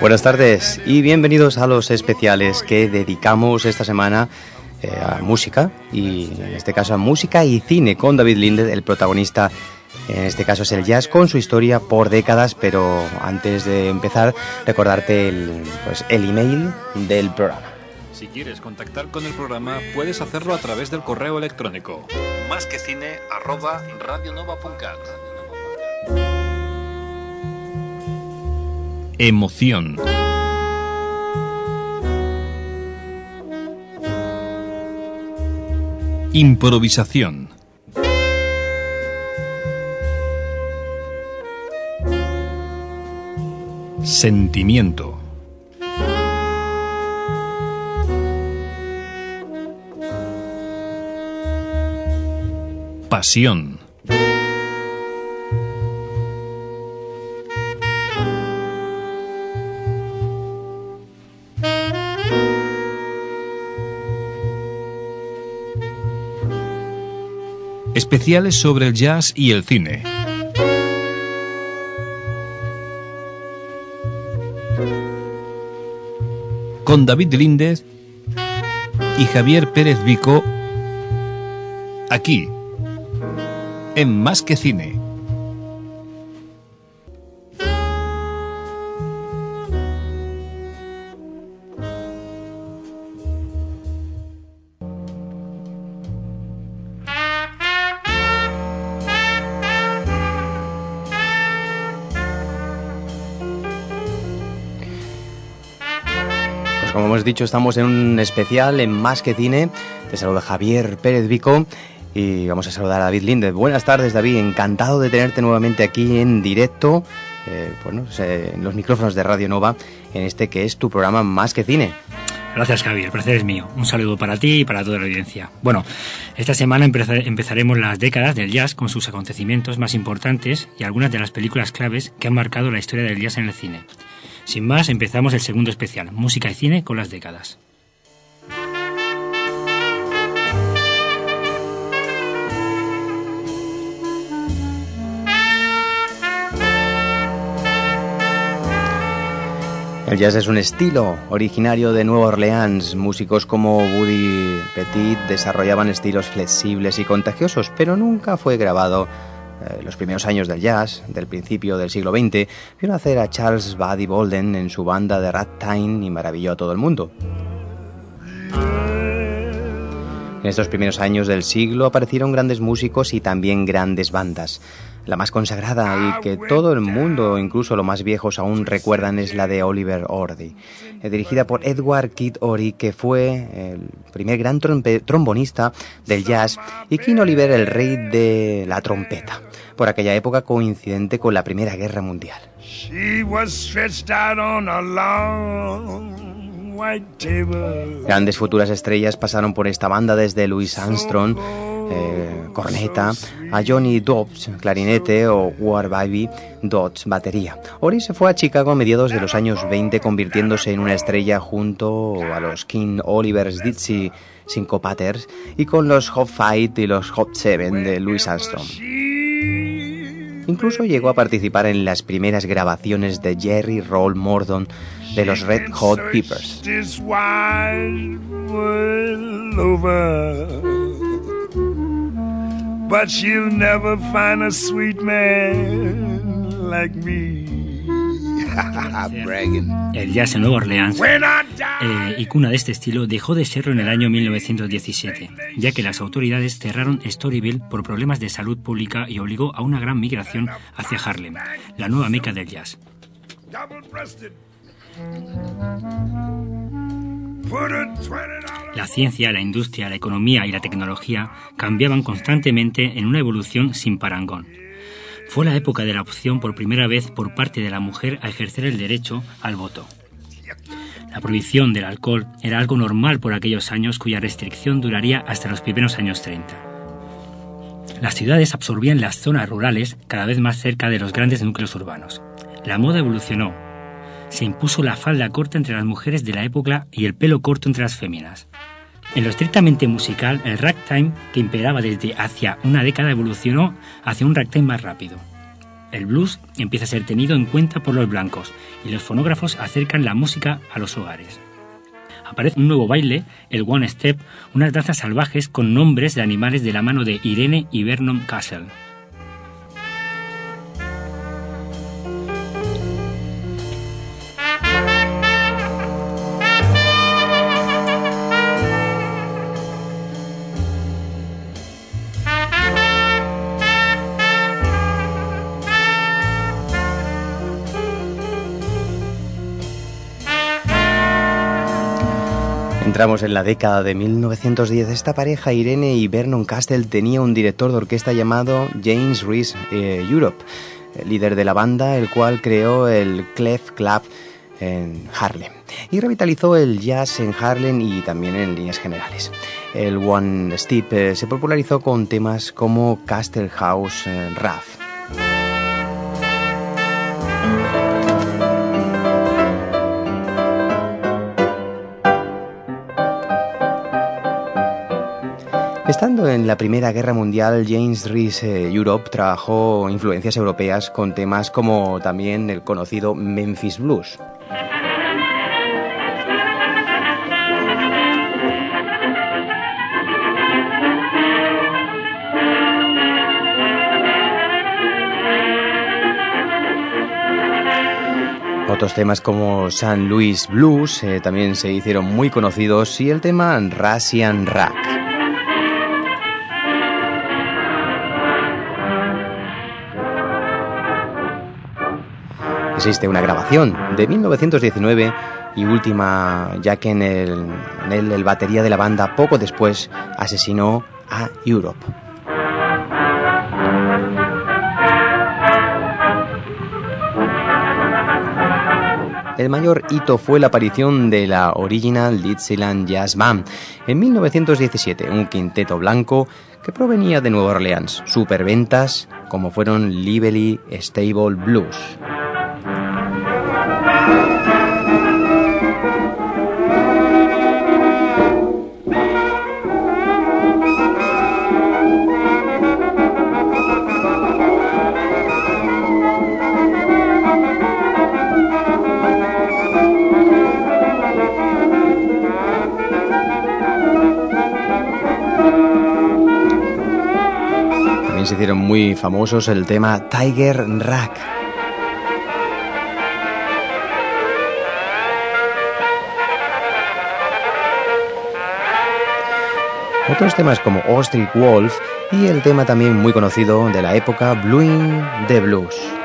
Buenas tardes y bienvenidos a los especiales que dedicamos esta semana eh, a música y en este caso a música y cine con David Linde, el protagonista. En este caso es el jazz con su historia por décadas, pero antes de empezar recordarte el, pues, el email del programa. Si quieres contactar con el programa, puedes hacerlo a través del correo electrónico más que cine arroba radionova.cat. Emoción. Improvisación. Sentimiento. Pasión. Especiales sobre el jazz y el cine. Con David Líndez y Javier Pérez Vico aquí en Más que Cine. Pues como hemos dicho, estamos en un especial en Más que Cine. Te saluda Javier Pérez Vico y vamos a saludar a David Linde. Buenas tardes, David. Encantado de tenerte nuevamente aquí en directo, eh, bueno, en los micrófonos de Radio Nova, en este que es tu programa Más que Cine. Gracias, Javier. El placer es mío. Un saludo para ti y para toda la audiencia. Bueno, esta semana empezaremos las décadas del jazz con sus acontecimientos más importantes y algunas de las películas claves que han marcado la historia del jazz en el cine. Sin más, empezamos el segundo especial, música y cine con las décadas. El jazz es un estilo originario de Nueva Orleans. Músicos como Woody Petit desarrollaban estilos flexibles y contagiosos, pero nunca fue grabado. Eh, los primeros años del jazz, del principio del siglo XX, vio nacer a Charles Buddy Bolden en su banda de Ragtime y maravilló a todo el mundo. En estos primeros años del siglo aparecieron grandes músicos y también grandes bandas. La más consagrada y que todo el mundo, incluso los más viejos, aún recuerdan es la de Oliver Ordi, eh, dirigida por Edward Kid Ory, que fue el primer gran trombonista del jazz y King Oliver el rey de la trompeta, por aquella época coincidente con la Primera Guerra Mundial. Grandes futuras estrellas pasaron por esta banda desde Louis Armstrong, eh, corneta, a Johnny Dobbs, clarinete o War Baby Dodds, batería. Ori se fue a Chicago a mediados de los años 20 convirtiéndose en una estrella junto a los King Oliver's Ditsy Syncopaters y con los Hot Fight y los Hot Seven de Louis Armstrong. Incluso llegó a participar en las primeras grabaciones de Jerry Roll Mordon de los Red Hot Peppers. but never find a sweet man like me. El jazz en Nueva Orleans eh, y cuna de este estilo dejó de serlo en el año 1917, ya que las autoridades cerraron Storyville por problemas de salud pública y obligó a una gran migración hacia Harlem, la nueva meca del jazz. La ciencia, la industria, la economía y la tecnología cambiaban constantemente en una evolución sin parangón. Fue la época de la opción por primera vez por parte de la mujer a ejercer el derecho al voto. La prohibición del alcohol era algo normal por aquellos años cuya restricción duraría hasta los primeros años 30. Las ciudades absorbían las zonas rurales cada vez más cerca de los grandes núcleos urbanos. La moda evolucionó. Se impuso la falda corta entre las mujeres de la época y el pelo corto entre las féminas. En lo estrictamente musical, el ragtime, que imperaba desde hacia una década, evolucionó hacia un ragtime más rápido. El blues empieza a ser tenido en cuenta por los blancos y los fonógrafos acercan la música a los hogares. Aparece un nuevo baile, el One Step, unas danzas salvajes con nombres de animales de la mano de Irene y Vernon Castle. Entramos en la década de 1910. Esta pareja, Irene y Vernon Castell, tenía un director de orquesta llamado James Reese eh, Europe, líder de la banda, el cual creó el Clef Club en Harlem y revitalizó el jazz en Harlem y también en líneas generales. El One Step eh, se popularizó con temas como Castle House eh, Estando en la Primera Guerra Mundial, James Reese eh, Europe trabajó influencias europeas con temas como también el conocido Memphis Blues. Otros temas como San Louis Blues eh, también se hicieron muy conocidos y el tema Russian Rack. Existe una grabación de 1919 y última, ya que en, el, el batería de la banda poco después asesinó a Europe. El mayor hito fue la aparición de la Original Dixieland Jazz Band en 1917, un quinteto blanco que provenía de Nueva Orleans, superventas como fueron Lively Stable Blues. Hicieron muy famosos el tema Tiger Rack. Otros temas como Ostrich Wolf y el tema también muy conocido de la época Bluing the Blues.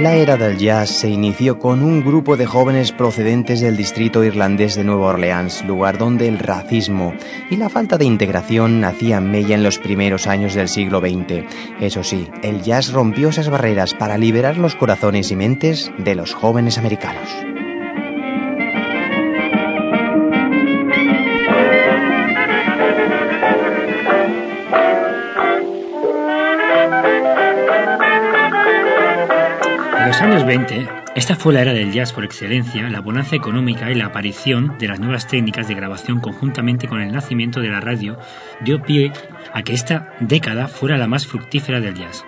La era del jazz se inició con un grupo de jóvenes procedentes del distrito irlandés de Nueva Orleans, lugar donde el racismo y la falta de integración hacían mella en los primeros años del siglo XX. Eso sí, el jazz rompió esas barreras para liberar los corazones y mentes de los jóvenes americanos. Años 20, esta fue la era del jazz por excelencia, la bonanza económica y la aparición de las nuevas técnicas de grabación conjuntamente con el nacimiento de la radio dio pie a que esta década fuera la más fructífera del jazz.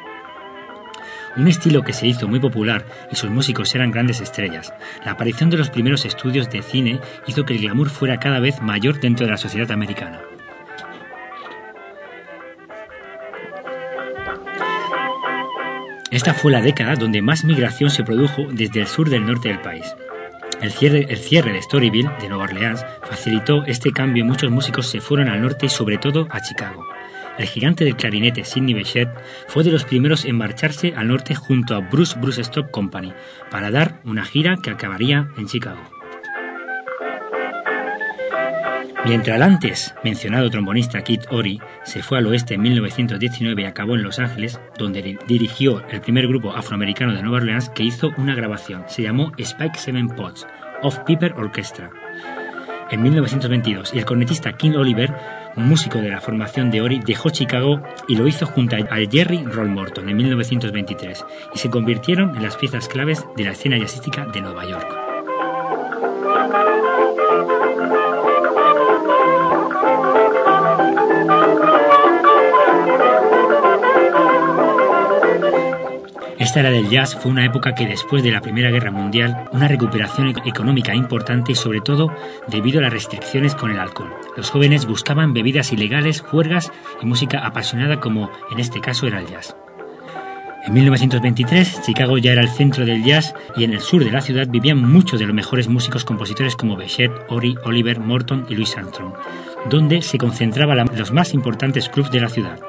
un estilo que se hizo muy popular y sus músicos eran grandes estrellas. La aparición de los primeros estudios de cine hizo que el glamour fuera cada vez mayor dentro de la sociedad americana. Esta fue la década donde más migración se produjo desde el sur del norte del país. El cierre, el de Storyville, de Nueva Orleans, facilitó este cambio y muchos músicos se fueron al norte y sobre todo a Chicago. El gigante del clarinete Sidney Bechet fue de los primeros en marcharse al norte junto a Bruce Bruce Stock Company para dar una gira que acabaría en Chicago. Mientras el antes mencionado trombonista Kit Ory se fue al oeste en 1919 y acabó en Los Ángeles, donde dirigió el primer grupo afroamericano de Nueva Orleans que hizo una grabación. Se llamó Spike Seven Pots, of Piper Orchestra, en 1922. Y el cornetista King Oliver, músico de la formación de Ory, dejó Chicago y lo hizo junto a Jerry Roll Morton en 1923. Y se convirtieron en las piezas claves de la escena jazzística de Nueva York. Esta era del jazz fue una época que después de la Primera Guerra Mundial, una recuperación económica importante y sobre todo debido a las restricciones con el alcohol. Los jóvenes buscaban bebidas ilegales, juergas y música apasionada como en este caso era el jazz. En 1923, Chicago ya era el centro del jazz y en el sur de la ciudad vivían muchos de los mejores músicos compositores como Bechet, Ori, Oliver, Morton y Louis Armstrong, donde se concentraban los más importantes clubs de la ciudad.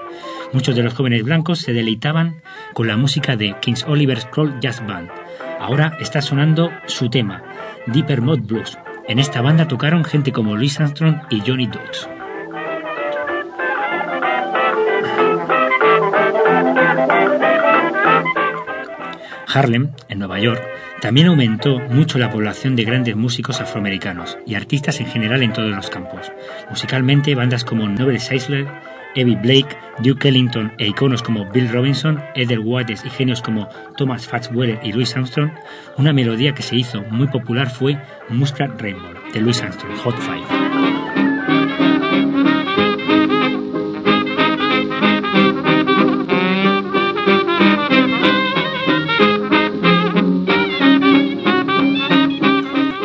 Muchos de los jóvenes blancos se deleitaban con la música de King's Oliver Scroll Jazz Band. Ahora está sonando su tema, Deeper Mod Blues. En esta banda tocaron gente como Louis Armstrong y Johnny Dodds. Harlem, en Nueva York, también aumentó mucho la población de grandes músicos afroamericanos y artistas en general en todos los campos. Musicalmente, bandas como Noble Seisler, Evie Blake, Duke Ellington e iconos como Bill Robinson, Ethel Waters y genios como Thomas Fatzweller y Louis Armstrong, una melodía que se hizo muy popular fue Muskrat Rainbow de Louis Armstrong, Hot Five.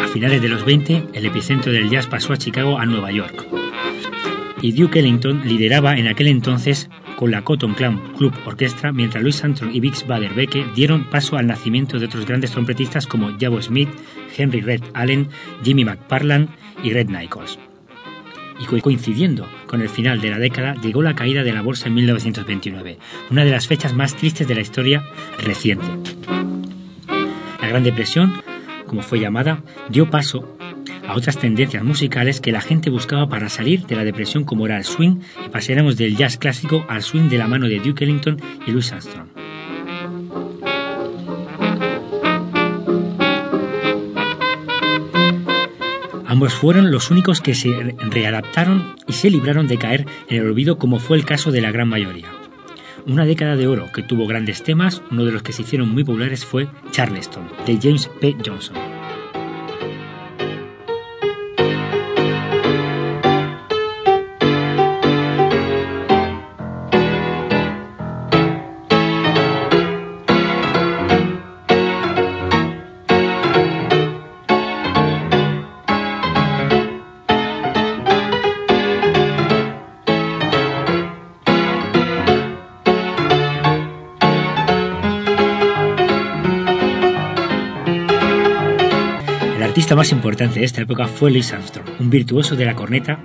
A finales de los 20, el epicentro del jazz pasó a Chicago a Nueva York y Duke Ellington lideraba en aquel entonces con la Cotton Clown Club Orchestra, mientras Louis Armstrong y Bix Bader-Becke dieron paso al nacimiento de otros grandes trompetistas como Jabo Smith, Henry Red Allen, Jimmy McParland y Red Nichols. Y coincidiendo con el final de la década, llegó la caída de la bolsa en 1929, una de las fechas más tristes de la historia reciente. La Gran Depresión, como fue llamada, dio paso a otras tendencias musicales que la gente buscaba para salir de la depresión como era el swing y pasaremos del jazz clásico al swing de la mano de Duke Ellington y Louis Armstrong. Ambos fueron los únicos que se readaptaron y se libraron de caer en el olvido como fue el caso de la gran mayoría. Una década de oro que tuvo grandes temas, uno de los que se hicieron muy populares fue Charleston, de James P. Johnson. Más importante de esta época fue Louis Armstrong, un virtuoso de la corneta,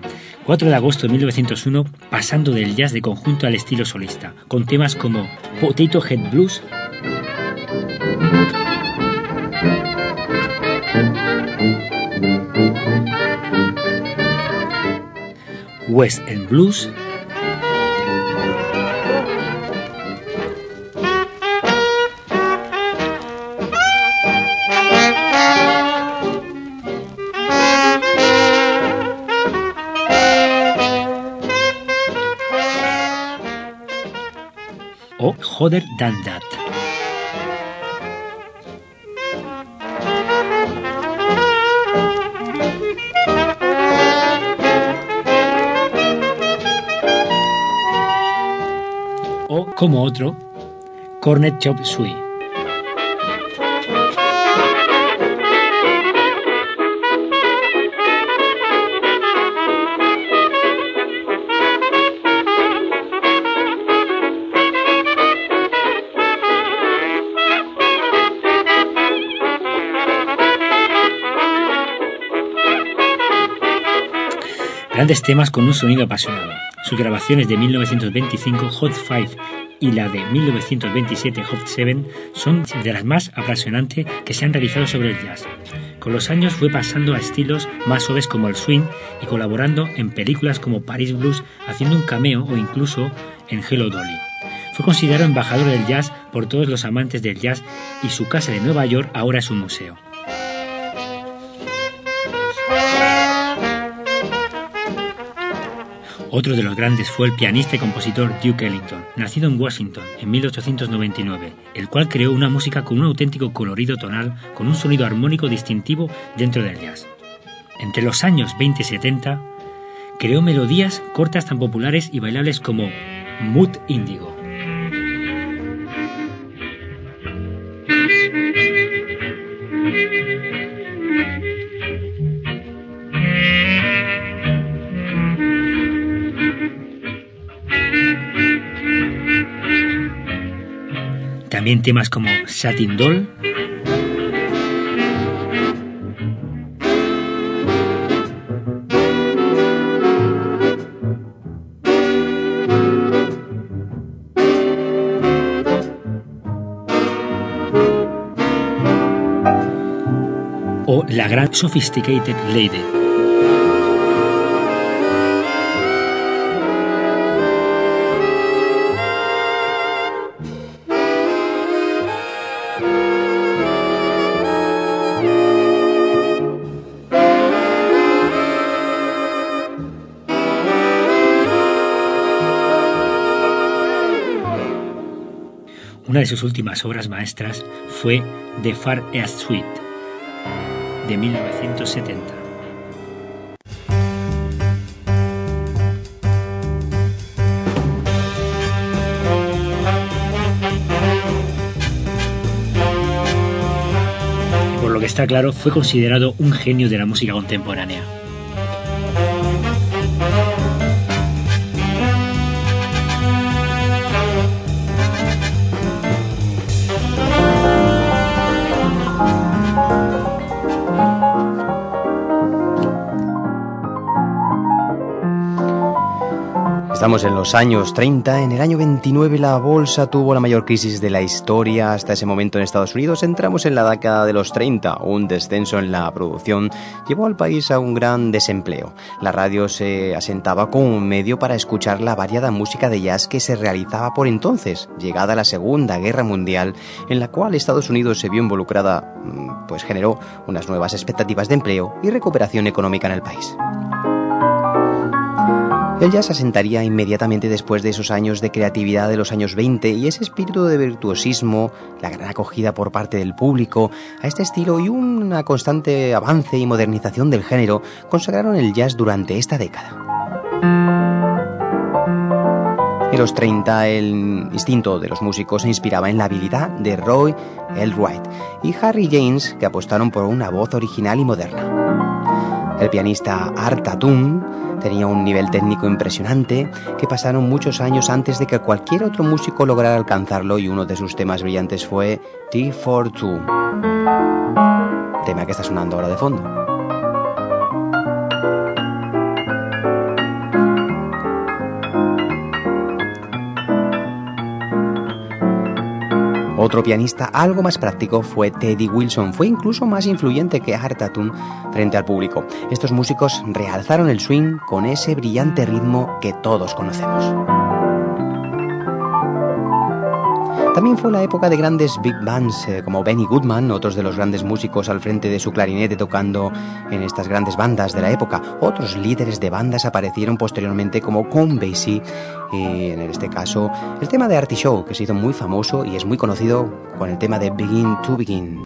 4 de agosto de 1901, pasando del jazz de conjunto al estilo solista, con temas como Potato Head Blues, West End Blues, That. O como otro, Cornet Chop. Grandes temas con un sonido apasionado. Sus grabaciones de 1925, Hot Five, y la de 1927, Hot Seven, son de las más apasionantes que se han realizado sobre el jazz. Con los años fue pasando a estilos más suaves como el swing y colaborando en películas como Paris Blues, haciendo un cameo o incluso en Hello Dolly. Fue considerado embajador del jazz por todos los amantes del jazz y su casa de Nueva York ahora es un museo. Otro de los grandes fue el pianista y compositor Duke Ellington, nacido en Washington en 1899, el cual creó una música con un auténtico colorido tonal, con un sonido armónico distintivo dentro del jazz. Entre los años 20 y 70, creó melodías cortas tan populares y bailables como Mood Indigo. También temas como Satin Doll, o La Gran Sophisticated Lady. Una de sus últimas obras maestras fue The Far East Suite, de 1970. Por lo que está claro, fue considerado un genio de la música contemporánea. Estamos en los años 30. En el año 29 la bolsa tuvo la mayor crisis de la historia hasta ese momento en Estados Unidos. Entramos en la década de los 30. Un descenso en la producción llevó al país a un gran desempleo. La radio se asentaba como medio para escuchar la variada música de jazz que se realizaba por entonces, llegada la Segunda Guerra Mundial, en la cual Estados Unidos se vio involucrada, mm, pues generó unas nuevas expectativas de empleo y recuperación económica en el país. El jazz asentaría inmediatamente después de esos años de creatividad de los años 20 y ese espíritu de virtuosismo, la gran acogida por parte del público a este estilo y una constante avance y modernización del género consagraron el jazz durante esta década. En los 30 el instinto de los músicos se inspiraba en la habilidad de Roy L. Wright y Harry James que apostaron por una voz original y moderna. El pianista Art Tatum Tenía un nivel técnico impresionante que pasaron muchos años antes de que cualquier otro músico lograra alcanzarlo y uno de sus temas brillantes fue T42, tema que está sonando ahora de fondo. Otro pianista algo más práctico fue Teddy Wilson, fue incluso más influyente que Art Tatum frente al público. Estos músicos realzaron el swing con ese brillante ritmo que todos conocemos. También fue la época de grandes big bands eh, como Benny Goodman, otros de los grandes músicos al frente de su clarinete tocando en estas grandes bandas de la época. Otros líderes de bandas aparecieron posteriormente como Count Basie y en este caso el tema de Artie Show que se hizo muy famoso y es muy conocido con el tema de Begin to Begin.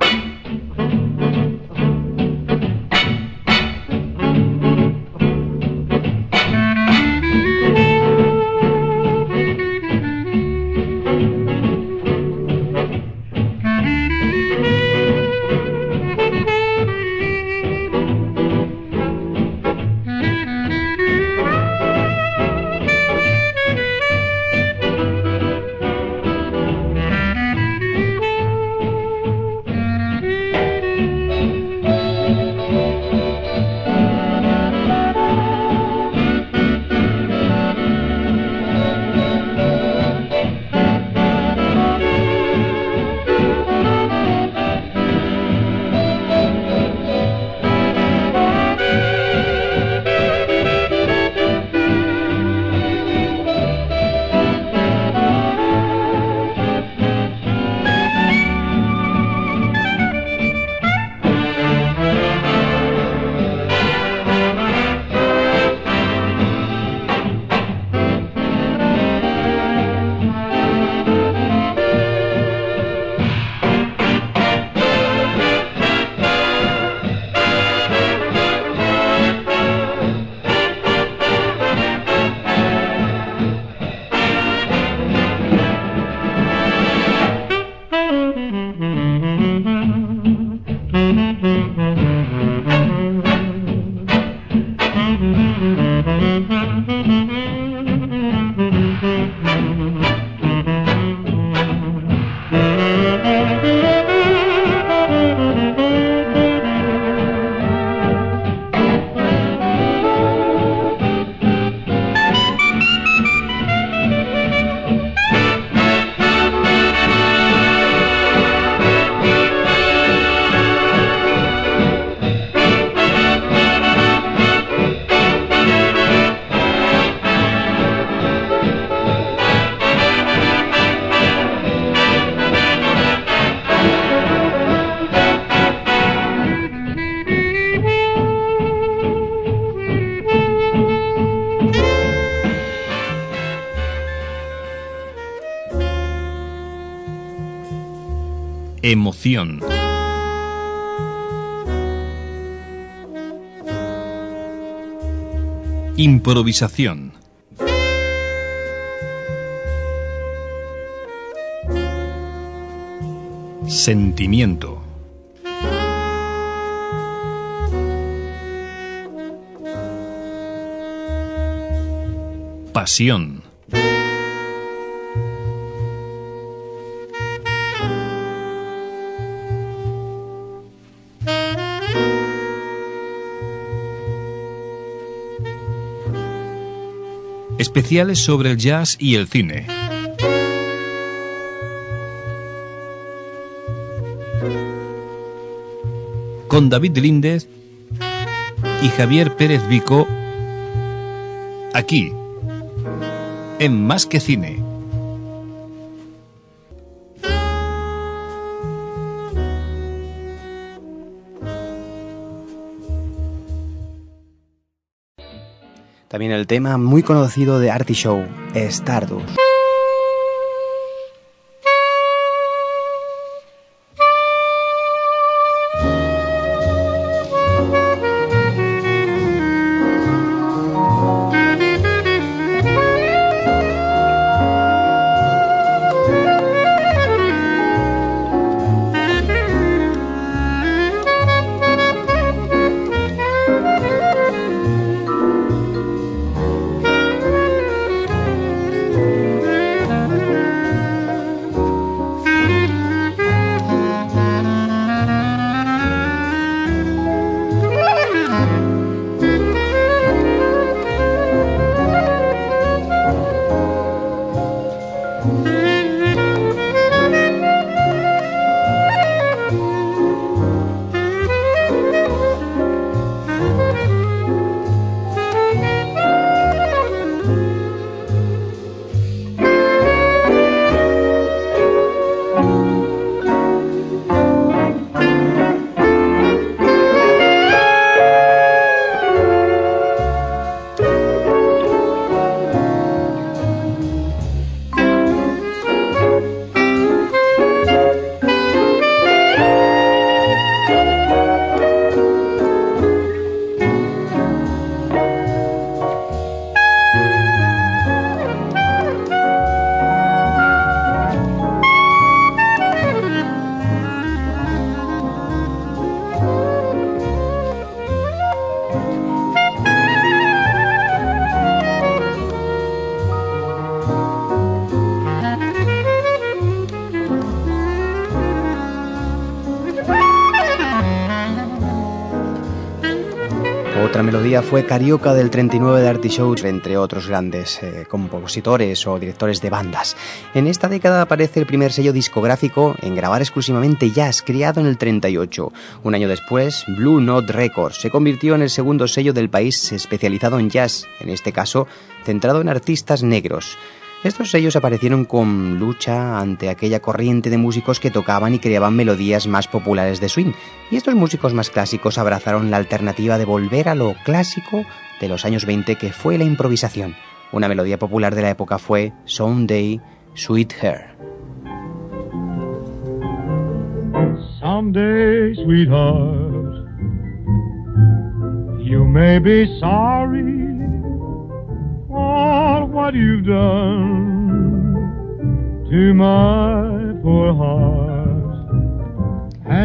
Emoción. Improvisación. Sentimiento. Pasión. Especiales sobre el jazz y el cine. Con David Líndez y Javier Pérez Vico, aquí, en Más que Cine. El tema muy conocido de Artie Show, Stardust. Fue Carioca del 39 de Artie Show, entre otros grandes eh, compositores o directores de bandas. En esta década aparece el primer sello discográfico en grabar exclusivamente jazz, creado en el 38. Un año después, Blue Note Records se convirtió en el segundo sello del país especializado en jazz, en este caso centrado en artistas negros. Estos sellos aparecieron con lucha ante aquella corriente de músicos que tocaban y creaban melodías más populares de swing, y estos músicos más clásicos abrazaron la alternativa de volver a lo clásico de los años 20 que fue la improvisación. Una melodía popular de la época fue Someday, Sweet. Someday, sweetheart, you may be sorry what you've done to my poor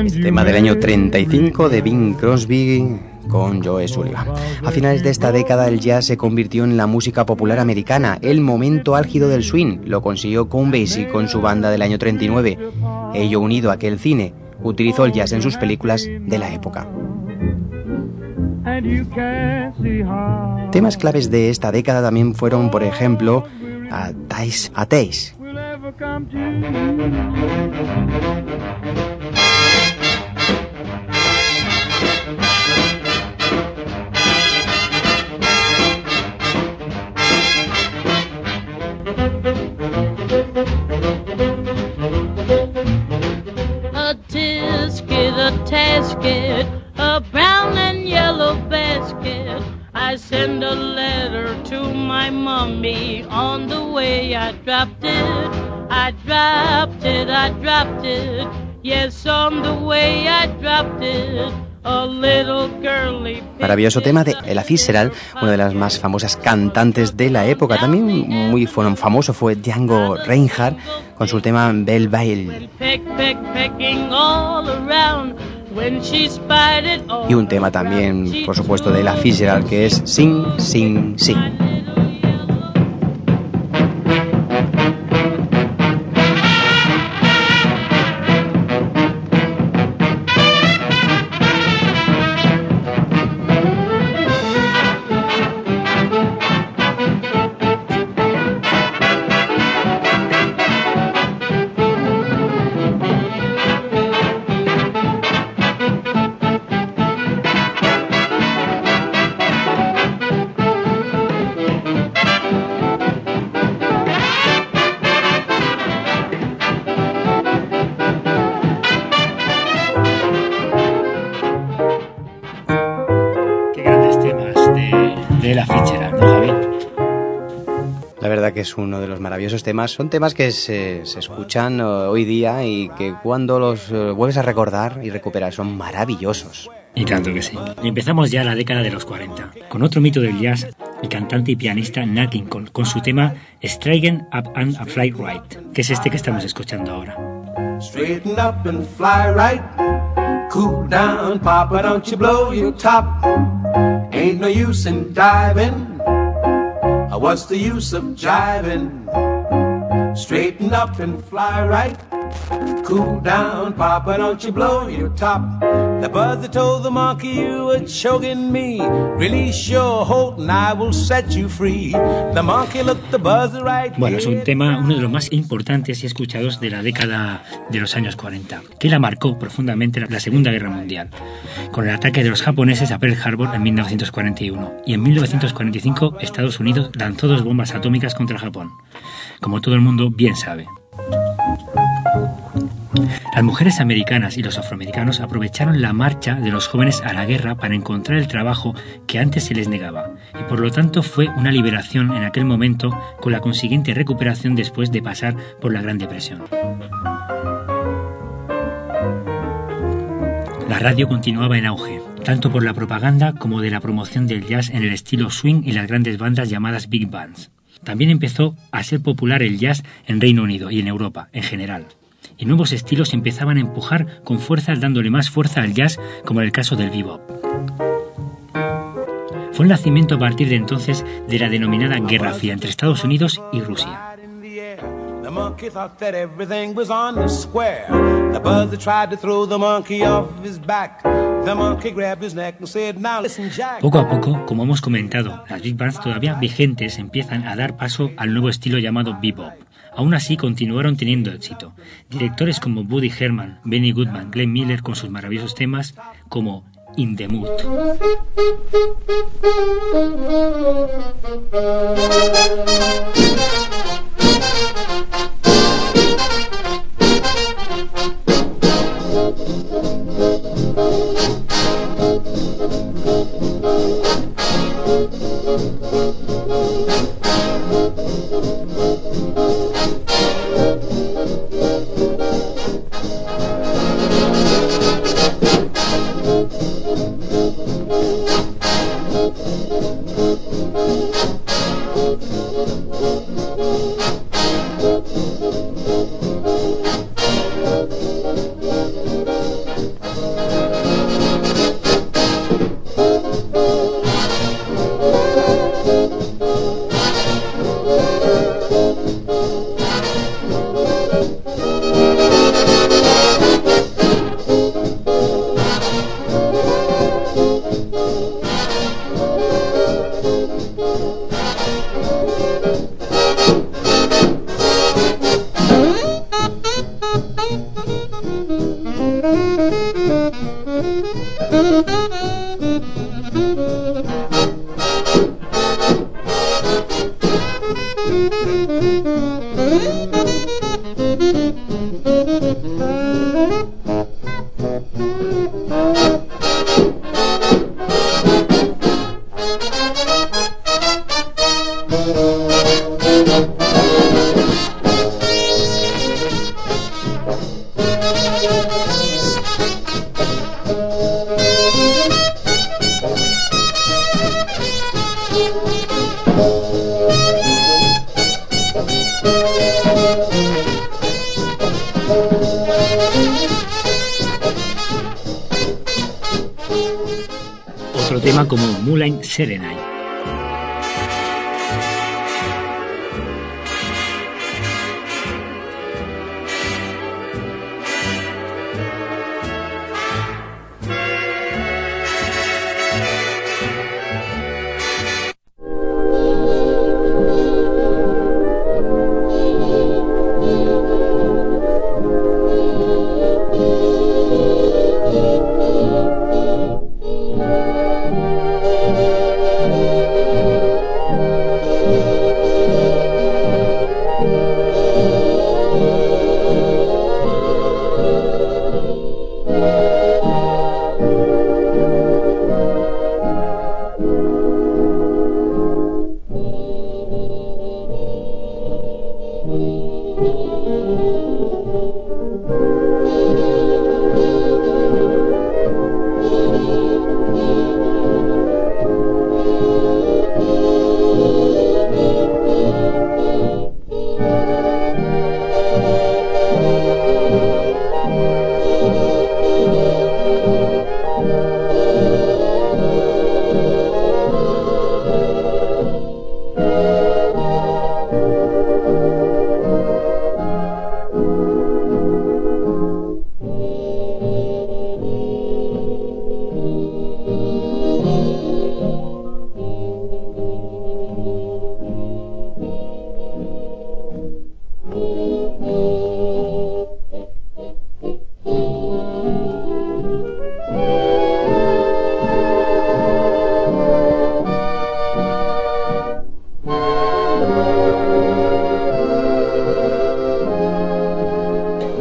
Este tema del año 35 de Bing Crosby con Joe Sullivan. A finales de esta década el jazz se convirtió en la música popular americana, el momento álgido del swing. Lo consiguió con Basie con su banda del año 39. Ello unido a que el cine utilizó el jazz en sus películas de la época. Temas claves de esta década también fueron, por ejemplo, a Tais a a Maravilloso tema de Ella Fitzgerald, una de las más famosas cantantes de la época. También muy famoso fue Django Reinhardt con su tema Bell Bail. Y un tema también, por supuesto, de Ella Fitzgerald que es Sing, Sing, Sing. Que es uno de los maravillosos temas. Son temas que se, se escuchan eh, hoy día y que cuando los eh, vuelves a recordar y recuperar son maravillosos. Y tanto que sí. Y empezamos ya la década de los 40, con otro mito del jazz, el cantante y pianista Nat King Cole, con su tema Straighten Up and a Fly Right, que es este que estamos escuchando ahora. Straighten up and fly right. Cool down, Papa, don't you blow your top. Ain't no use in diving. What's the use of jiving? Straighten up and fly right. Cool down, Papa, don't you blow your top. The buzzer told the monkey you were choking me. Really sure, Holton, I will set you free. The monkey looked the buzzer right Bueno, es un tema, uno de los más importantes y escuchados de la década de los años 40, que la marcó profundamente la Segunda Guerra Mundial, con el ataque de los japoneses a Pearl Harbor en 1941. Y en 1945 Estados Unidos lanzó dos bombas atómicas contra Japón, como todo el mundo bien sabe. Las mujeres americanas y los afroamericanos aprovecharon la marcha de los jóvenes a la guerra para encontrar el trabajo que antes se les negaba, y por lo tanto fue una liberación en aquel momento con la consiguiente recuperación después de pasar por la Gran Depresión. La radio continuaba en auge, tanto por la propaganda como de la promoción del jazz en el estilo swing y las grandes bandas llamadas big bands. También empezó a ser popular el jazz en Reino Unido y en Europa en general. Y nuevos estilos empezaban a empujar con fuerzas dándole más fuerza al jazz, como en el caso del bebop. Fue el nacimiento a partir de entonces de la denominada Guerra Fría entre Estados Unidos y Rusia. The monkey thought that everything was on the square. The buzzer tried to throw the monkey off his back. The monkey grabbed his neck and said, Now listen, Jack. Poco a poco, como hemos comentado, las big bands todavía vigentes empiezan a dar paso al nuevo estilo llamado bebop. Aún así continuaron teniendo éxito. Directores como Buddy Herman, Benny Goodman, Glenn Miller con sus maravillosos temas como In the Mood. Thank you. Serena.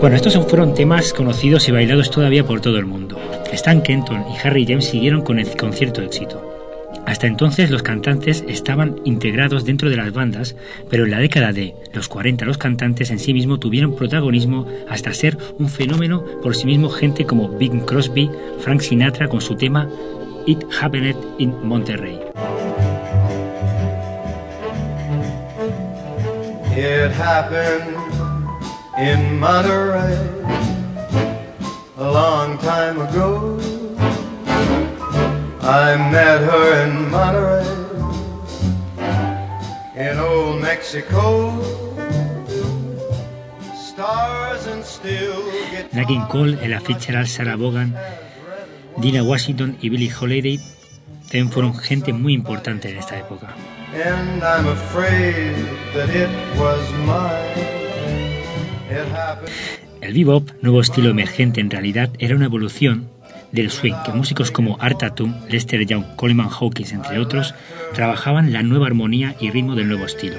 Bueno, estos fueron temas conocidos y bailados todavía por todo el mundo. Stan Kenton y Harry James siguieron con, el, con cierto éxito. Hasta entonces los cantantes estaban integrados dentro de las bandas, pero en la década de los 40 los cantantes en sí mismos tuvieron protagonismo hasta ser un fenómeno por sí mismo gente como Bing Crosby, Frank Sinatra con su tema It Happened in Monterrey. In Monterey a long time ago. I met her in Monterey, in old Mexico. Stars and still Nat King Cole, Ella Fitzgerald, Sarah Vaughan, Dina Washington y Billie Holiday también fueron gente muy importante en esta época. and I'm afraid that it was mine. El bebop, nuevo estilo emergente en realidad, era una evolución del swing que músicos como Art Tatum, Lester Young, Coleman Hawkins, entre otros, trabajaban la nueva armonía y ritmo del nuevo estilo.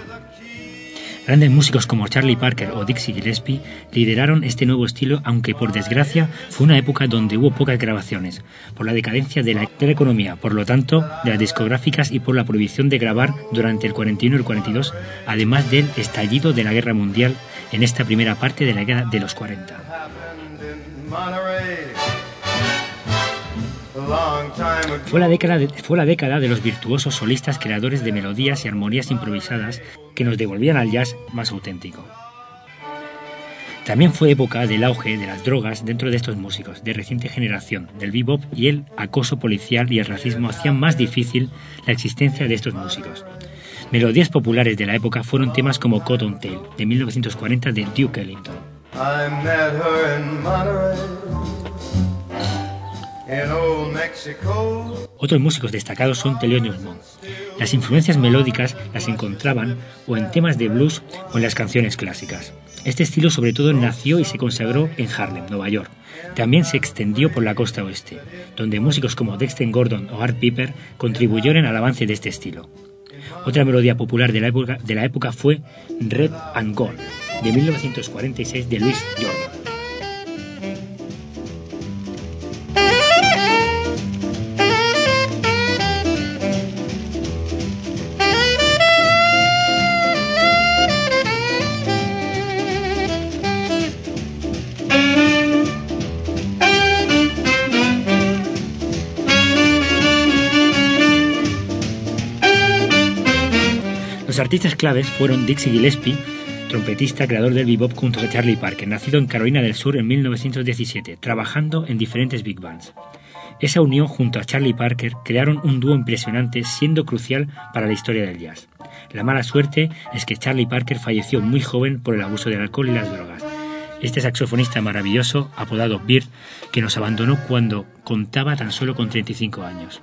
Grandes músicos como Charlie Parker o Dixie Gillespie lideraron este nuevo estilo, aunque por desgracia fue una época donde hubo pocas grabaciones, por la decadencia de la, de la economía, por lo tanto, de las discográficas y por la prohibición de grabar durante el 41 y el 42, además del estallido de la guerra mundial en esta primera parte de la década de los 40. Monterey. A long time ago. Fue la, década de, fue la década de los virtuosos solistas creadores de melodías y armonías improvisadas que nos devolvían al jazz más auténtico. También fue época del auge de las drogas dentro de estos músicos de reciente generación, del bebop y el acoso policial y el racismo hacían más difícil la existencia de estos músicos. Melodías populares de la época fueron temas como Cottontail, de 1940 de Duke Ellington. Otros músicos destacados son Thelonious Monk. Las influencias melódicas las encontraban o en temas de blues o en las canciones clásicas. Este estilo sobre todo nació y se consagró en Harlem, Nueva York. También se extendió por la costa oeste, donde músicos como Dexter Gordon o Art Piper contribuyeron al avance de este estilo. Otra melodía popular de la época, fue Red and Gold, de 1946 de Louis Jordan. Artistas claves fueron Dixie Gillespie, trompetista, creador del bebop junto a Charlie Parker, nacido en Carolina del Sur en 1917, trabajando en diferentes big bands. Esa unión junto a Charlie Parker crearon un dúo impresionante siendo crucial para la historia del jazz. La mala suerte es que Charlie Parker falleció muy joven por el abuso del alcohol y las drogas. Este saxofonista maravilloso, apodado Bird, que nos abandonó cuando contaba tan solo con 35 años.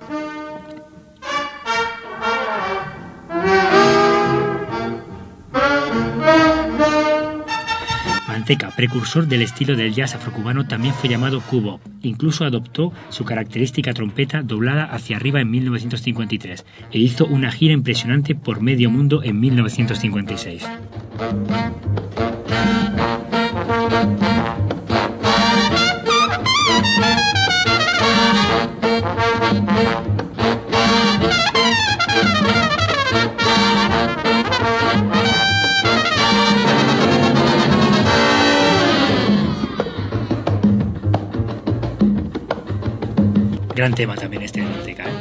Manteca, precursor del estilo del jazz afrocubano, también fue llamado cubo. Incluso adoptó su característica trompeta doblada hacia arriba en 1953 e hizo una gira impresionante por medio mundo en 1956. Gran tema también este de Manteca. ¿eh?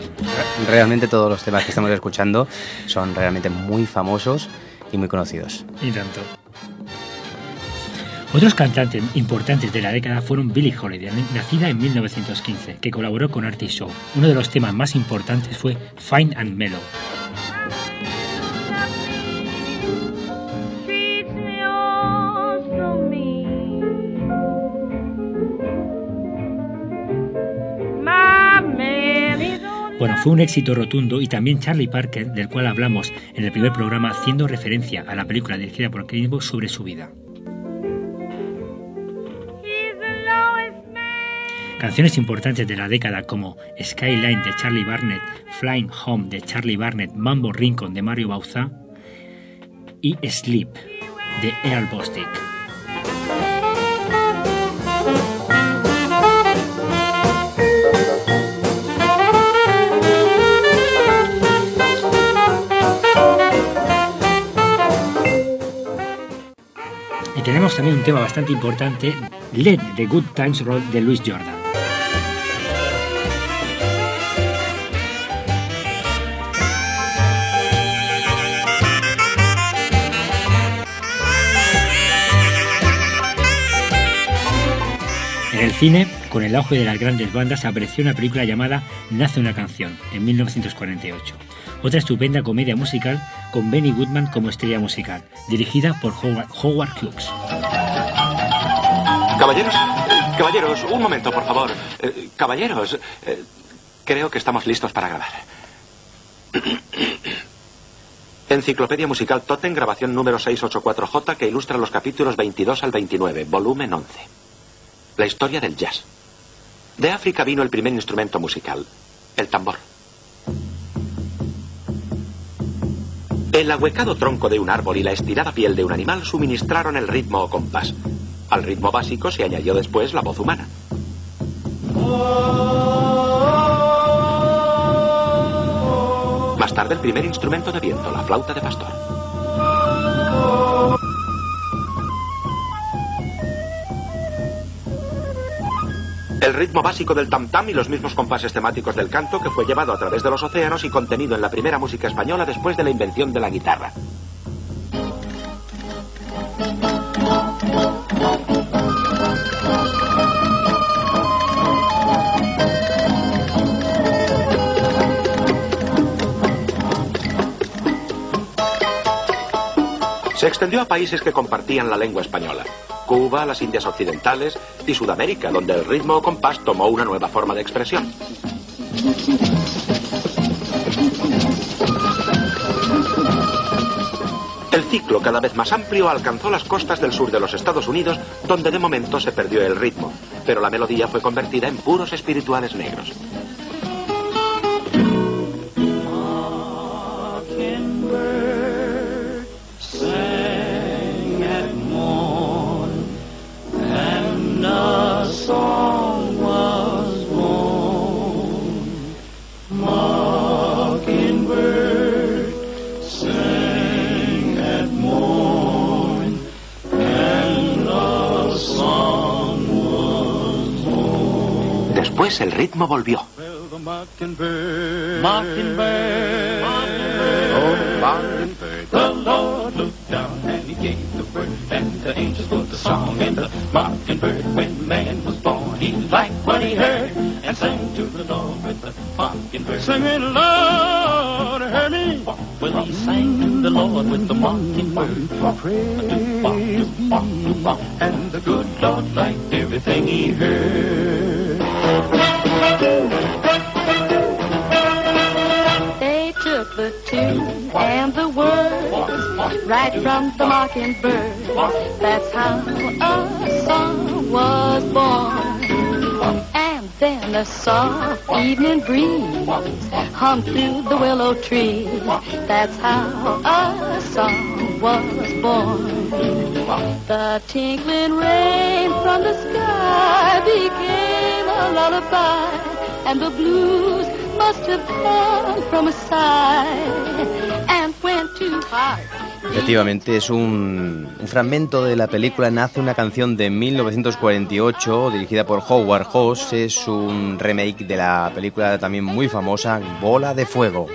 Realmente todos los temas que estamos escuchando son realmente muy famosos y muy conocidos. Y tanto. Otros cantantes importantes de la década fueron Billie Holiday, nacida en 1915, que colaboró con Artie Shaw. Uno de los temas más importantes fue Fine and Mellow. Bueno, fue un éxito rotundo y también Charlie Parker, del cual hablamos en el primer programa, haciendo referencia a la película dirigida por Cronenberg sobre su vida. Canciones importantes de la década como Skyline de Charlie Barnett, Flying Home de Charlie Barnett, Mambo Rincon de Mario Bauza y Sleep de Earl Bostic. Tenemos también un tema bastante importante, Let the Good Times Roll de Louis Jordan. En el cine, con el auge de las grandes bandas, apareció una película llamada Nace una canción, en 1948. Otra estupenda comedia musical con Benny Goodman como estrella musical, dirigida por Howard, Howard Hughes. Caballeros, caballeros, un momento, por favor. Eh, caballeros, eh, creo que estamos listos para grabar. Enciclopedia Musical Totem, grabación número 684J, que ilustra los capítulos 22 al 29, volumen 11. La historia del jazz. De África vino el primer instrumento musical, el tambor. El ahuecado tronco de un árbol y la estirada piel de un animal suministraron el ritmo o compás. Al ritmo básico se añadió después la voz humana. Más tarde el primer instrumento de viento, la flauta de pastor. El ritmo básico del tam-tam y los mismos compases temáticos del canto que fue llevado a través de los océanos y contenido en la primera música española después de la invención de la guitarra. Extendió a países que compartían la lengua española. Cuba, las Indias Occidentales y Sudamérica, donde el ritmo o compás tomó una nueva forma de expresión. El ciclo, cada vez más amplio, alcanzó las costas del sur de los Estados Unidos, donde de momento se perdió el ritmo, pero la melodía fue convertida en puros espirituales negros. The mockingbird. Praise be, and the good Lord liked everything he heard. They took the tune and the words right from the mockingbird. That's how a song was born. And then a soft evening breeze hummed through the willow tree. That's how a song was born. The tinkling rain from the sky became a lullaby, and the blues must have come from a sigh and went to heart. Efectivamente, es un, un, fragmento de la película Nace una canción de 1948 dirigida por Howard Hawks. Es un remake de la película también muy famosa Bola de Fuego.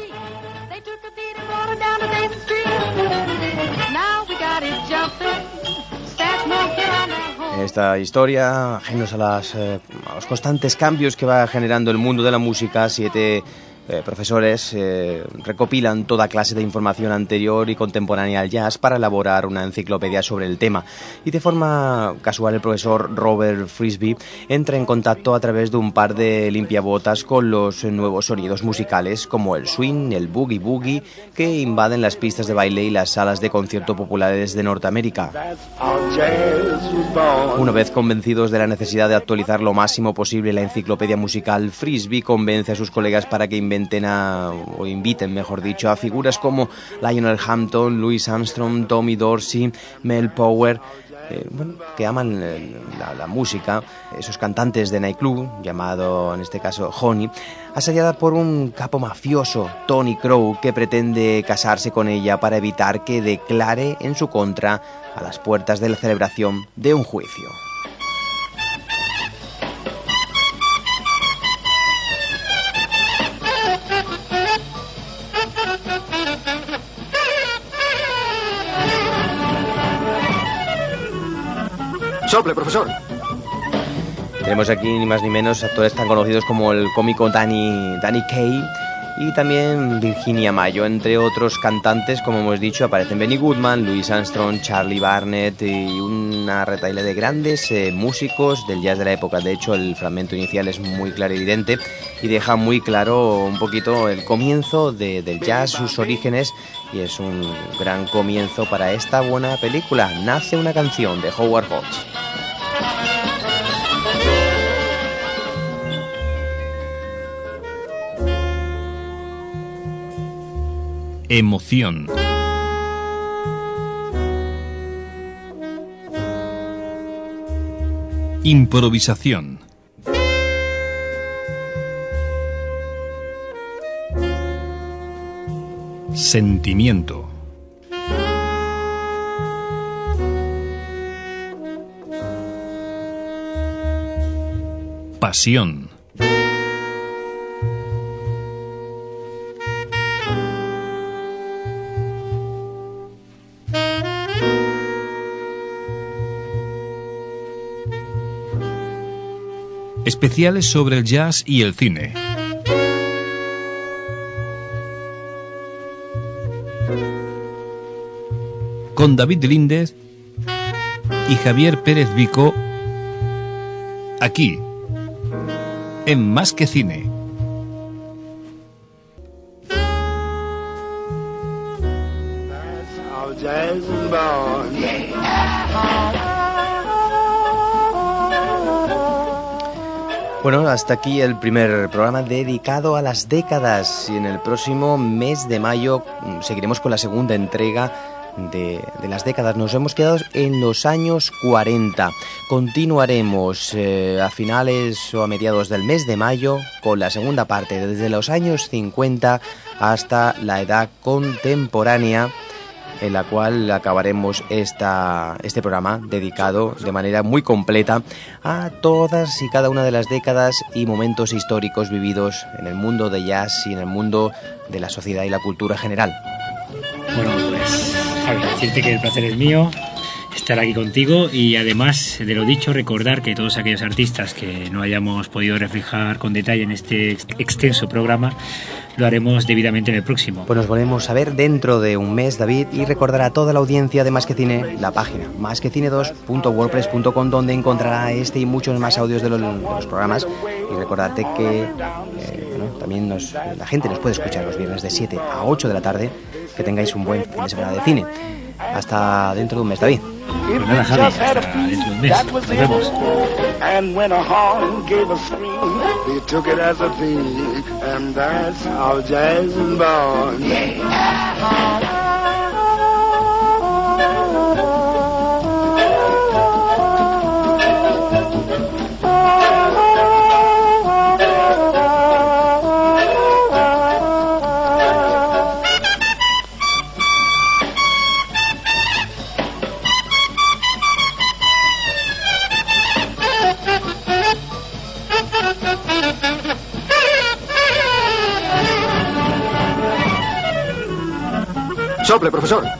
Esta historia, ajenos a, las, eh, los constantes cambios que va generando el mundo de la música, siete eh, profesores eh, recopilan toda clase de información anterior y contemporánea al jazz para elaborar una enciclopedia sobre el tema. Y de forma casual el profesor Robert Frisbee entra en contacto a través de un par de limpiabotas con los nuevos sonidos musicales como el swing, el boogie boogie que invaden las pistas de baile y las salas de concierto populares de Norteamérica. Una vez convencidos de la necesidad de actualizar lo máximo posible la enciclopedia musical, Frisbee convence a sus colegas para que inventen a, o inviten, mejor dicho, a figuras como Lionel Hampton, Louis Armstrong, Tommy Dorsey, Mel Power, eh, bueno, que aman la, la, música, esos cantantes de nightclub, llamado en este caso Honey, asediada por un capo mafioso, Tony Crow, que pretende casarse con ella para evitar que declare en su contra a las puertas de la celebración de un juicio. Sople, profesor. Tenemos aquí ni más ni menos actores tan conocidos como el cómico Danny, Danny Kaye y también Virginia Mayo, entre otros cantantes, como hemos dicho, aparecen Benny Goodman, Louis Armstrong, Charlie Barnett y una retaila de grandes eh, músicos del jazz de la época. De hecho, el fragmento inicial es muy claro y evidente y deja muy claro un poquito el comienzo de, del jazz, sus orígenes y es un gran comienzo para esta buena película. Nace una canción de Howard Hawks. Emoción. Improvisación. Sentimiento. Pasión. Especiales sobre el jazz y el cine. Con David Líndez y Javier Pérez Vico, aquí, en Más que Cine. Bueno, hasta aquí el primer programa dedicado a las décadas y en el próximo mes de mayo mm, seguiremos con la segunda entrega de, las décadas. Nos hemos quedado en los años 40. Continuaremos eh, a finales o a mediados del mes de mayo con la segunda parte, desde los años 50 hasta la edad contemporánea en la cual acabaremos esta, este programa dedicado de manera muy completa a todas y cada una de las décadas y momentos históricos vividos en el mundo de jazz y en el mundo de la sociedad y la cultura general. Bueno, pues Javi, decirte que el placer es mío estar aquí contigo y además de lo dicho, recordar que todos aquellos artistas que no hayamos podido reflejar con detalle en este extenso programa, lo haremos debidamente en el próximo. Pues nos volvemos a ver dentro de un mes, David, y recordar a toda la audiencia de Más que Cine la página másquecine2.wordpress.com donde encontrará este y muchos más audios de los, programas. Y recordarte que eh, también la gente nos puede escuchar los viernes de 7 a 8 de la tarde. Que tengáis un buen fin de semana de cine. Hasta dentro de un mes, David. Pues nada, Javi, hasta dentro de un mes. Nos vemos. And when a horn gave a scream, they took it as a thing, and that's how jazz born. Profesor.